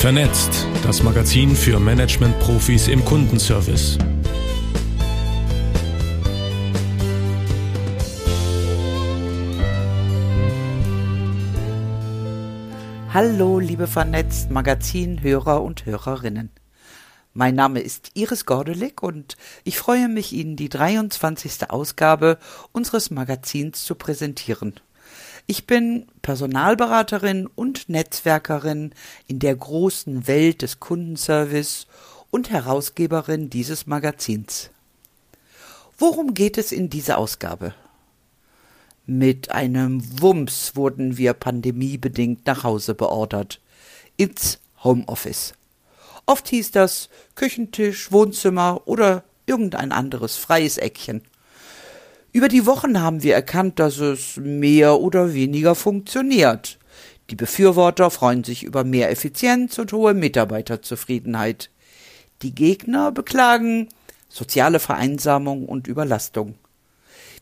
Vernetzt, das Magazin für Management-Profis im Kundenservice. Hallo, liebe vernetzt Magazin-Hörer und Hörerinnen. Mein Name ist Iris Gordelik und ich freue mich, Ihnen die 23. Ausgabe unseres Magazins zu präsentieren. Ich bin Personalberaterin und Netzwerkerin in der großen Welt des Kundenservice und Herausgeberin dieses Magazins. Worum geht es in dieser Ausgabe? Mit einem Wumms wurden wir pandemiebedingt nach Hause beordert. Ins Homeoffice. Oft hieß das Küchentisch, Wohnzimmer oder irgendein anderes freies Eckchen. Über die Wochen haben wir erkannt, dass es mehr oder weniger funktioniert. Die Befürworter freuen sich über mehr Effizienz und hohe Mitarbeiterzufriedenheit. Die Gegner beklagen soziale Vereinsamung und Überlastung.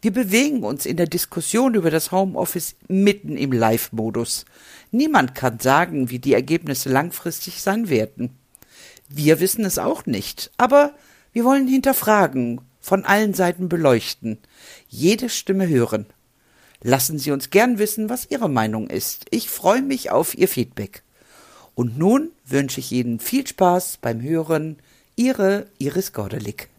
Wir bewegen uns in der Diskussion über das Homeoffice mitten im Live-Modus. Niemand kann sagen, wie die Ergebnisse langfristig sein werden. Wir wissen es auch nicht, aber wir wollen hinterfragen, von allen Seiten beleuchten, jede Stimme hören. Lassen Sie uns gern wissen, was Ihre Meinung ist. Ich freue mich auf Ihr Feedback. Und nun wünsche ich Ihnen viel Spaß beim Hören. Ihre Iris Gordelik.